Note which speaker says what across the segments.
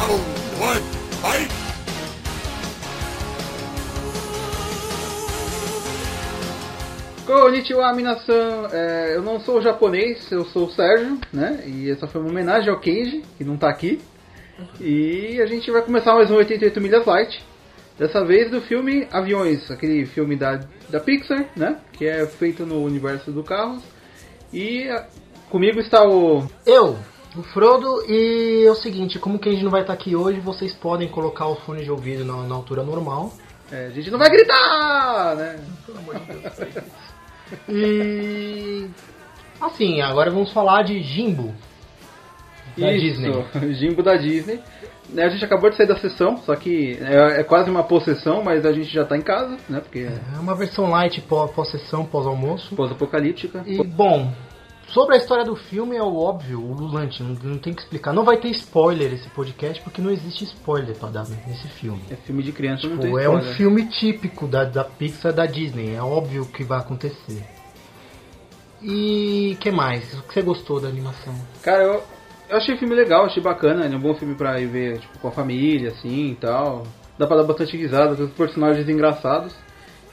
Speaker 1: Round one, fight!
Speaker 2: Konnichiwa, minasan. É, eu não sou japonês, eu sou o Sérgio, né? E essa foi uma homenagem ao Kenji, que não tá aqui. E a gente vai começar mais um 88 Milhas Light. Dessa vez do filme Aviões, aquele filme da, da Pixar, né? Que é feito no universo do carros. E a- comigo está o.
Speaker 3: Eu, o Frodo, e é o seguinte, como que a gente não vai estar aqui hoje, vocês podem colocar o fone de ouvido na, na altura normal.
Speaker 2: é, a gente não vai gritar, né?
Speaker 3: Pelo amor de Deus. E assim, agora vamos falar de Jimbo. Da
Speaker 2: Isso,
Speaker 3: Disney.
Speaker 2: Jimbo da Disney. Né, A gente acabou de sair da sessão, só que é, é quase uma possessão, mas a gente já tá em casa, né? Porque é
Speaker 3: É uma versão light pó- pós-sessão, pós-almoço.
Speaker 2: pós-apocalíptica.
Speaker 3: E, bom, sobre a história do filme é o óbvio, o Lulante, não, não tem que explicar. Não vai ter spoiler esse podcast, porque não existe spoiler pra dar nesse filme.
Speaker 2: É filme de criança, não
Speaker 3: Tipo, é um filme típico da, da Pixar da Disney, é óbvio que vai acontecer. E que mais? O que você gostou da animação?
Speaker 2: Cara, eu, eu achei o filme legal, achei bacana, é um bom filme pra ir ver tipo, com a família, assim e tal. Dá pra dar bastante risada, tem os personagens engraçados.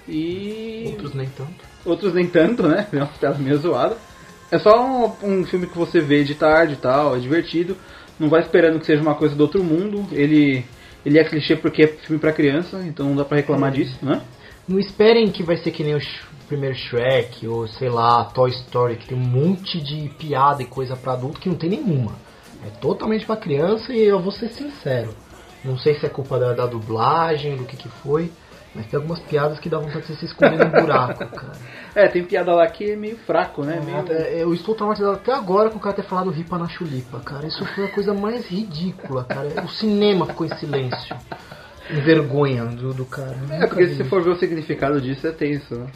Speaker 2: E.
Speaker 3: Outros nem tanto.
Speaker 2: outros nem tanto, né? É uma piada meio zoada. É só um, um filme que você vê de tarde e tal, é divertido. Não vai esperando que seja uma coisa do outro mundo. Ele, ele é clichê porque é filme pra criança, então não dá pra reclamar disso, né?
Speaker 3: Não esperem que vai ser que nem o primeiro Shrek ou sei lá, Toy Story, que tem um monte de piada e coisa pra adulto que não tem nenhuma. É totalmente pra criança e eu vou ser sincero. Não sei se é culpa da, da dublagem, do que que foi, mas tem algumas piadas que dá vontade de você se esconder num buraco, cara.
Speaker 2: É, tem piada lá que é meio fraco, né? Meio...
Speaker 3: É, Eu estou traumatizado até agora com o cara ter falado ripa na chulipa, cara. Isso foi a coisa mais ridícula, cara. O cinema ficou em silêncio. Em vergonha do, do cara.
Speaker 2: É, porque
Speaker 3: vi
Speaker 2: se você for ver o significado disso, é tenso, né?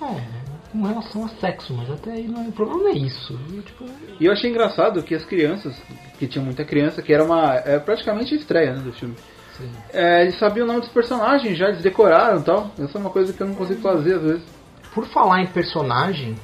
Speaker 3: É, com relação a sexo, mas até aí não é, o problema não é isso. Eu, tipo,
Speaker 2: E eu achei engraçado que as crianças, que tinha muita criança, que era uma. É praticamente a estreia né, do filme. É, eles sabiam o nome dos personagens, já eles decoraram e tal. Essa é uma coisa que eu não consigo fazer às vezes.
Speaker 3: por falar em personagem,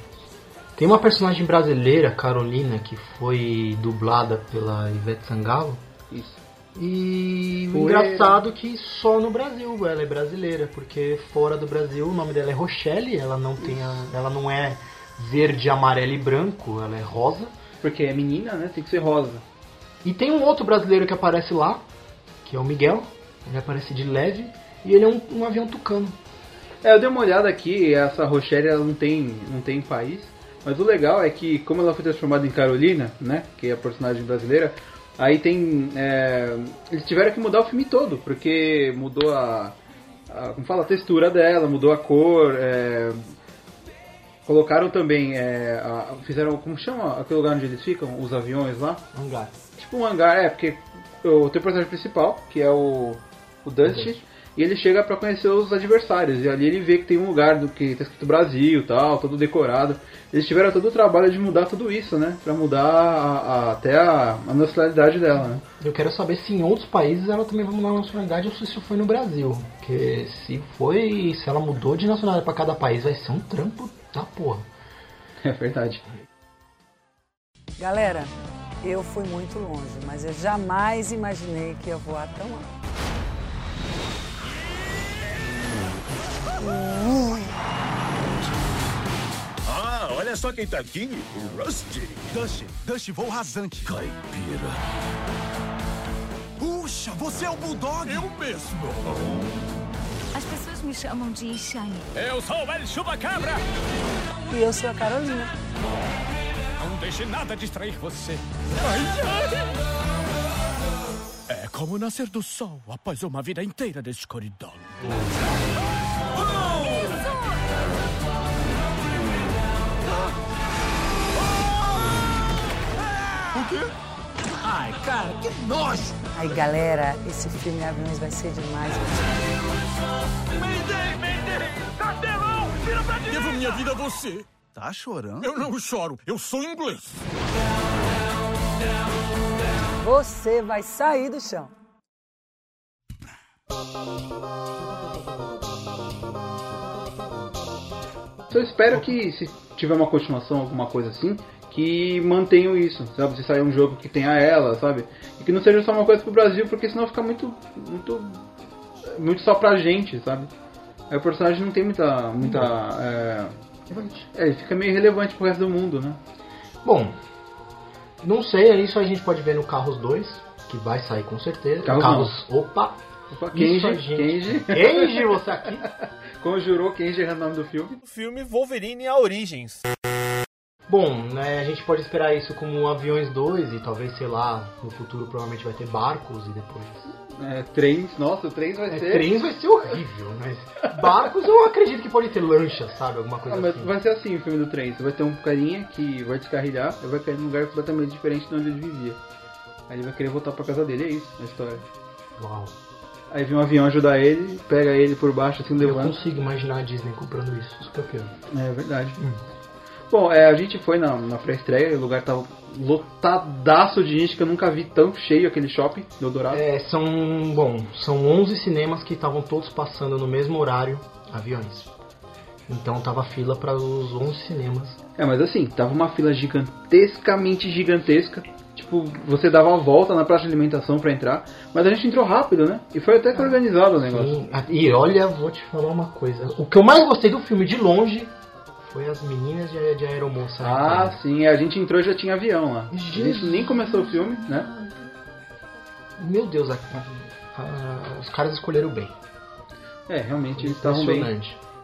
Speaker 3: tem uma personagem brasileira, Carolina, que foi dublada pela Ivete Sangalo.
Speaker 2: Isso.
Speaker 3: E o engraçado que só no Brasil ela é brasileira, porque fora do Brasil o nome dela é Rochelle, ela não tem a- ela não é verde, amarelo e branco, ela é rosa.
Speaker 2: Porque é menina, né? Tem que ser rosa.
Speaker 3: E tem um outro brasileiro que aparece lá, que é o Miguel. Ele aparece de leve e ele é um, um avião tucano.
Speaker 2: É, eu dei uma olhada aqui, essa Rochelle ela não tem, não tem país. Mas o legal é que, como ela foi transformada em Carolina, né? Que é a personagem brasileira, aí tem. é, eles tiveram que mudar o filme todo, porque mudou a. a como fala, a textura dela, mudou a cor. é, colocaram também. é, a- fizeram. Como chama aquele lugar onde eles ficam? Os aviões lá?
Speaker 3: Hangar.
Speaker 2: Tipo um hangar, é, porque o teu personagem principal, que é o, o Dusty,
Speaker 3: Dusty.
Speaker 2: e ele chega pra conhecer os adversários. E ali ele vê que tem um lugar do que tá escrito Brasil e tal, todo decorado. Eles tiveram todo o trabalho de mudar tudo isso, né? Pra mudar a- a- até a, a nacionalidade dela, né?
Speaker 3: Eu quero saber se em outros países ela também vai mudar a nacionalidade ou se isso foi no Brasil. Porque se foi, se ela mudou de nacionalidade pra cada país, vai ser um trampo da porra.
Speaker 2: É verdade.
Speaker 4: Galera, eu fui muito longe, mas eu jamais imaginei que ia voar tão alto.
Speaker 1: Ah, olha só quem tá aqui. O Rusty.
Speaker 5: Dusty, Dusty, voo rasante.
Speaker 1: Caipira.
Speaker 5: Puxa, você é o Bulldog.
Speaker 1: Eu mesmo.
Speaker 6: As pessoas me chamam de Shani.
Speaker 1: Eu sou o El Chupacabra.
Speaker 4: E eu sou a Carolina.
Speaker 1: Não deixe nada distrair você. É como nascer do sol após uma vida inteira de escuridão.
Speaker 5: Ai, cara, que nojo.
Speaker 4: Aí, galera, esse filme Aviões vai ser demais.
Speaker 1: Mayday, Mayday! Cartelão! Vira pra direita! Devo minha vida a você.
Speaker 5: Tá chorando?
Speaker 1: Eu não choro, eu sou inglês.
Speaker 4: Você vai sair do chão.
Speaker 2: Eu espero que se tiver uma continuação, alguma coisa assim, que mantenham isso, sabe? Se sair um jogo que tenha ela, sabe? E que não seja só uma coisa pro Brasil, porque senão fica muito. muito. muito só pra gente, sabe? Aí o personagem não tem muita. muita. É, é, ele fica meio irrelevante pro resto do mundo, né?
Speaker 3: Bom, não sei, isso a gente pode ver no Carros 2, que vai sair com certeza.
Speaker 2: Carros
Speaker 3: Opa!
Speaker 2: Opa,
Speaker 3: Isso a
Speaker 2: Kenji,
Speaker 3: gente-
Speaker 2: Kenji.
Speaker 3: Kenji, você aqui?
Speaker 2: Conjurou Kenji é o nome do filme.
Speaker 7: O filme Wolverine a Origens.
Speaker 3: Bom, né, a gente pode esperar isso como Aviões 2 e talvez, sei lá, no futuro provavelmente vai ter barcos e depois.
Speaker 2: É, trens, nossa, o trens vai
Speaker 3: É,
Speaker 2: ser.
Speaker 3: trens vai ser horrível, mas barcos eu acredito que pode ter lancha, sabe? Alguma coisa
Speaker 2: Ah, mas
Speaker 3: assim.
Speaker 2: vai ser assim o filme do trem. Você vai ter um carinha que vai descarrilhar e vai cair num lugar completamente diferente de onde ele vivia. Aí ele vai querer voltar pra casa dele, é isso a história.
Speaker 3: Uau.
Speaker 2: Aí vem um avião ajudar ele, pega ele por baixo assim,
Speaker 3: Eu
Speaker 2: levanta.
Speaker 3: consigo imaginar a Disney comprando isso, isso que eu quero.
Speaker 2: É verdade. Bom, é, a gente foi na, na pré-estreia e o lugar tava lotadaço de gente que eu nunca vi tão cheio aquele shopping do Dourado.
Speaker 3: É, são, bom, são 11 cinemas que estavam todos passando no mesmo horário, aviões. Então tava fila para os 11 cinemas.
Speaker 2: É, mas assim, tava uma fila gigantescamente gigantesca. Tipo, você dava a volta na praça de alimentação pra entrar, mas a gente entrou rápido, né? E foi até que organizado o negócio.
Speaker 3: Sim, ah, e olha, vou te falar uma coisa. O que eu mais gostei do filme de longe foi as meninas de, de aeromoça.
Speaker 2: Ah, sim, a gente entrou e já tinha avião lá. A gente
Speaker 3: Jesus.
Speaker 2: nem começou o filme, né?
Speaker 3: Meu Deus, a- a- os caras escolheram bem.
Speaker 2: É, realmente eles estavam bem.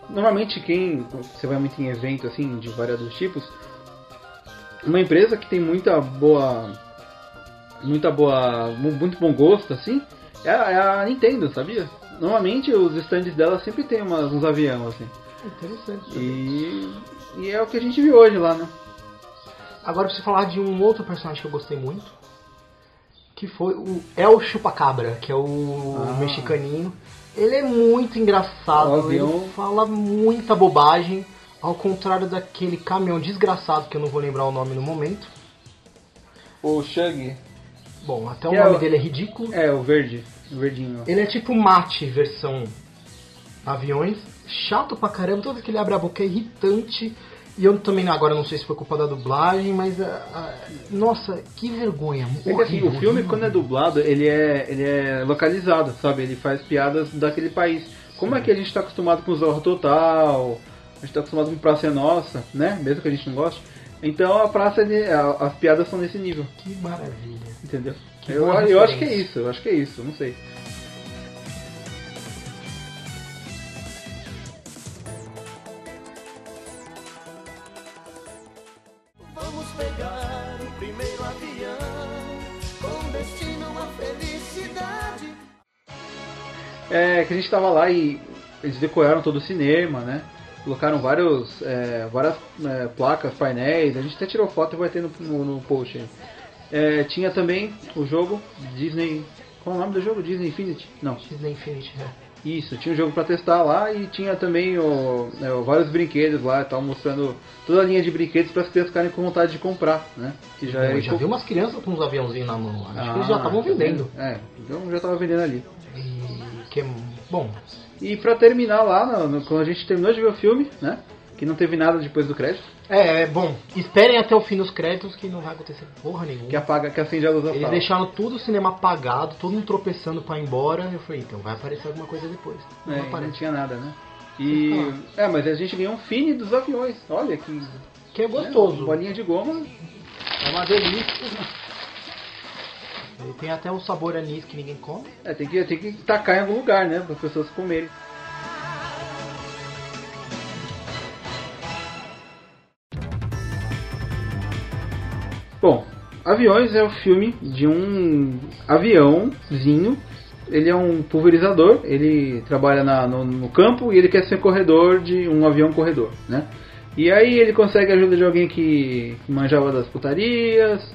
Speaker 2: Normalmente quem você vai muito em evento assim de variados tipos, uma empresa que tem muita boa muita boa mu- muito bom gosto assim, é a, é a Nintendo, sabia? Normalmente os stands dela sempre tem umas, uns aviões assim.
Speaker 3: Interessante.
Speaker 2: E, e é o que a gente viu hoje lá, né?
Speaker 3: Agora eu preciso falar de um outro personagem que eu gostei muito. Que foi o El Chupacabra, que é o
Speaker 2: Ah.
Speaker 3: mexicaninho. Ele é muito engraçado, ele fala muita bobagem. Ao contrário daquele caminhão desgraçado, que eu não vou lembrar o nome no momento.
Speaker 2: O Shug
Speaker 3: Bom, até o
Speaker 2: Que é
Speaker 3: nome
Speaker 2: o-
Speaker 3: dele é ridículo.
Speaker 2: é o verde, o verdinho.
Speaker 3: Ele é tipo mate versão aviões. Chato pra caramba, vez que ele abre a boca é irritante. E eu também agora não sei se foi culpa da dublagem, mas ah, ah, nossa, que vergonha.
Speaker 2: É que assim, o filme quando é dublado, ele é, ele é localizado, sabe? Ele faz piadas daquele país. Como é que a gente tá acostumado com Zorro Total, a gente tá acostumado com Praça é Nossa, né? Mesmo que a gente não goste. Então a praça, a- as piadas são nesse nível,
Speaker 3: Que maravilha.
Speaker 2: entendeu?
Speaker 3: Que
Speaker 2: Eu, eu acho que é isso, eu acho que é isso, não sei. Que a gente tava lá e eles decoraram todo o cinema, né? Colocaram vários, é, várias é, placas, painéis, a gente até tirou foto e vai ter no, no, no post aí. É, tinha também o jogo Disney. Qual é o nome do jogo? Disney Infinity? Não.
Speaker 3: Disney Infinity, é.
Speaker 2: Isso, tinha um jogo pra testar lá e tinha também o, é, o- vários brinquedos lá, estavam mostrando toda a linha de brinquedos para as crianças ficarem com vontade de comprar, né? Que já
Speaker 3: Eu já vi umas crianças com uns aviãozinhos na mão lá. Acho que eles já
Speaker 2: Ah,
Speaker 3: estavam
Speaker 2: tá
Speaker 3: vendendo.
Speaker 2: É, então já tava vendendo ali.
Speaker 3: E que. Bom,
Speaker 2: E pra terminar lá, no- no- quando a gente terminou de ver o filme, né? Que não teve nada depois do crédito,
Speaker 3: é, é bom. Esperem até o fim dos créditos que não vai acontecer porra nenhuma.
Speaker 2: que apaga, que acende a luz da
Speaker 3: Eles
Speaker 2: sala.
Speaker 3: deixaram todo o cinema apagado, todo mundo tropeçando pra ir embora. Eu falei, então vai aparecer alguma coisa depois. Não
Speaker 2: É, não
Speaker 3: aparece.
Speaker 2: tinha nada, né? E. É, mas a gente ganhou um fine dos aviões. Olha que.
Speaker 3: Que é
Speaker 2: né,
Speaker 3: gostoso.
Speaker 2: bolinha de goma.
Speaker 3: É uma delícia. Ele tem até um sabor anis que ninguém come.
Speaker 2: É, tem que, tem que tacar em algum lugar, né? Para as pessoas comerem. Bom, Aviões é o filme de um aviãozinho. Ele é um pulverizador, ele trabalha na- no, no campo e ele quer ser corredor de um avião corredor, né? E aí ele consegue a ajuda de alguém que manjava das putarias,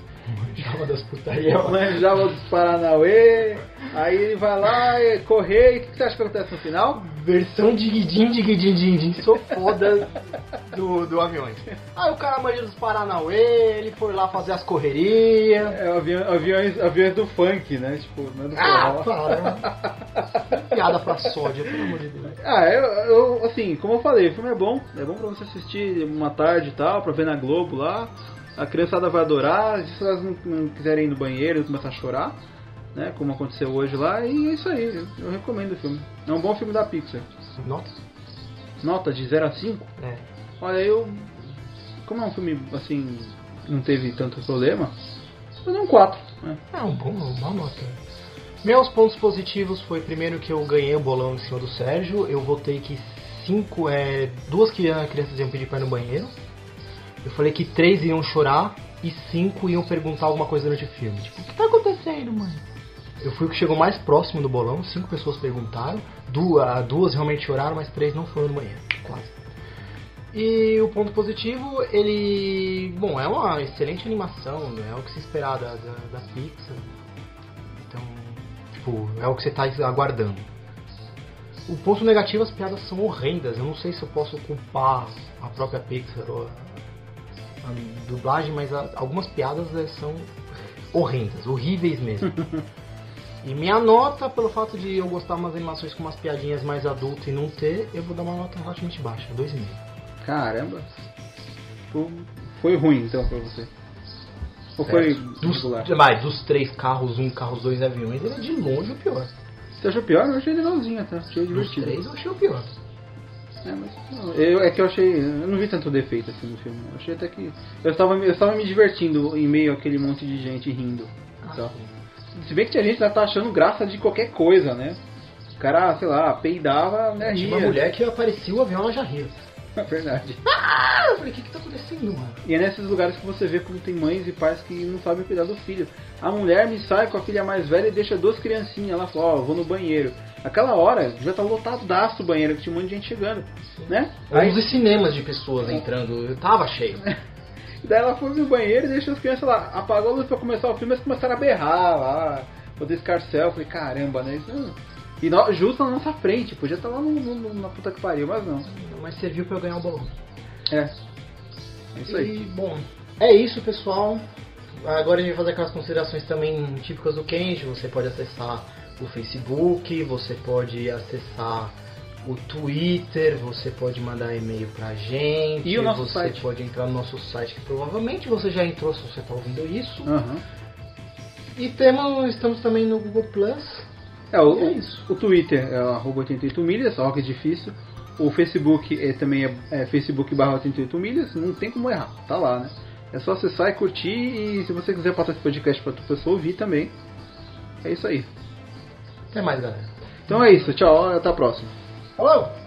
Speaker 3: Chama das putarias.
Speaker 2: manjava dos Paranauê. Aí ele vai lá e correr. E o que você acha que acontece no final?
Speaker 3: Versão diguidim, diguidim, diguidim. Sou foda do, do aviões. Aí o cara manja dos Paranauê, ele foi lá fazer as correrias.
Speaker 2: É aviões, aviões do funk, né? Tipo, não é do
Speaker 3: Ah, para. Piada pra sódia, pelo amor de Deus.
Speaker 2: Ah, eu, eu- assim, como eu falei, o filme é bom, é bom pra você assistir uma tarde e tal, pra ver na Globo lá, A criançada vai adorar, se elas não, não quiserem ir no banheiro e começar a chorar, né? Como aconteceu hoje lá, e é isso aí, eu, recomendo o filme. É um bom filme da Pixar.
Speaker 3: Nota?
Speaker 2: Nota de 0 a 5?
Speaker 3: É.
Speaker 2: Olha, eu. Como é um filme assim. não teve tanto problema, eu dou um 4. Né?
Speaker 3: É um bom, uma nota. Meus pontos positivos foi primeiro que eu ganhei o bolão em cima do Sérgio. Eu votei que cinco, é, duas crianças crianças iam pedir pra ir no banheiro. Eu falei que três iam chorar e cinco iam perguntar alguma coisa durante o filme. Tipo, o que tá acontecendo, mãe? Eu fui o que chegou mais próximo do bolão, cinco pessoas perguntaram, duas, duas realmente choraram, mas três não foram no banheiro, quase. E o ponto positivo, ele. Bom, é uma excelente animação, né? é o que se esperar da, da, da Pixar. Então, tipo, é o que você tá aguardando. O ponto negativo, as piadas são horrendas. Eu não sei se eu posso culpar a própria Pixar ou a, dublagem, mas a- algumas piadas eh, são horrendas, horríveis mesmo. E minha nota, pelo fato de eu gostar umas animações com umas piadinhas mais adultas e não ter, eu vou dar uma nota relativamente baixa, 2,5.
Speaker 2: Caramba. Foi ruim então pra você. Ou foi
Speaker 3: Dos,
Speaker 2: regular?
Speaker 3: mas, dos três carros, um, carros, dois aviões, ele é de longe o pior.
Speaker 2: Você achou pior? Eu achei legalzinho até. Achei
Speaker 3: Dos
Speaker 2: divertido.
Speaker 3: três eu achei o pior.
Speaker 2: É, mas eu, é que eu achei. Eu não vi tanto defeito assim no filme. Eu achei até que. Eu estava, eu estava me divertindo em meio àquele monte de gente rindo. Então, se bem que tinha gente que já tá achando graça de qualquer coisa, né? O cara, sei lá, peidava, né?
Speaker 3: Tinha uma mulher que aparecia o avião, ela já ria.
Speaker 2: É verdade.
Speaker 3: Ah, eu falei, o que que tá acontecendo, mano?
Speaker 2: E é nesses lugares que você vê como tem mães e pais que não sabem cuidar do filho. A mulher me sai com a filha mais velha e deixa duas criancinhas. Ela fala, ó, eu vou no banheiro. Aquela hora já tá lotado daço o banheiro, que tinha um monte de gente chegando, né? Aí,
Speaker 3: cinemas de pessoas entrando, eu tava cheio.
Speaker 2: daí ela foi no banheiro e deixou as crianças lá. Apagou a luz pra começar o filme, eles começaram a berrar lá, fazer escarcel. Eu falei, caramba, né? Isso não- E nó- justo na nossa frente, podia estar lá no, no- na puta que pariu, mas não.
Speaker 3: Mas serviu pra eu ganhar o bolão.
Speaker 2: É. É isso aí.
Speaker 3: E, bom, é isso, pessoal. Agora a gente vai fazer aquelas considerações também típicas do Kenji. Você pode acessar o Facebook, você pode acessar o Twitter, você pode mandar e-mail pra gente.
Speaker 2: E o nosso
Speaker 3: você
Speaker 2: site.
Speaker 3: pode entrar no nosso site, que provavelmente você já entrou se você está ouvindo isso.
Speaker 2: Aham.
Speaker 3: E temos, estamos também no Google Plus.
Speaker 2: É, o,
Speaker 3: É
Speaker 2: o- Twitter é arroba 88 milhas, ó que é difícil. O Facebook é, também é, é Facebook barra 88 milhas, não tem como errar, tá lá, né? É só acessar e curtir e se você quiser passar esse podcast pra outra pessoa ouvir também. É isso aí.
Speaker 3: Até mais, galera.
Speaker 2: Então é isso, tchau, até a próxima.
Speaker 3: Falou!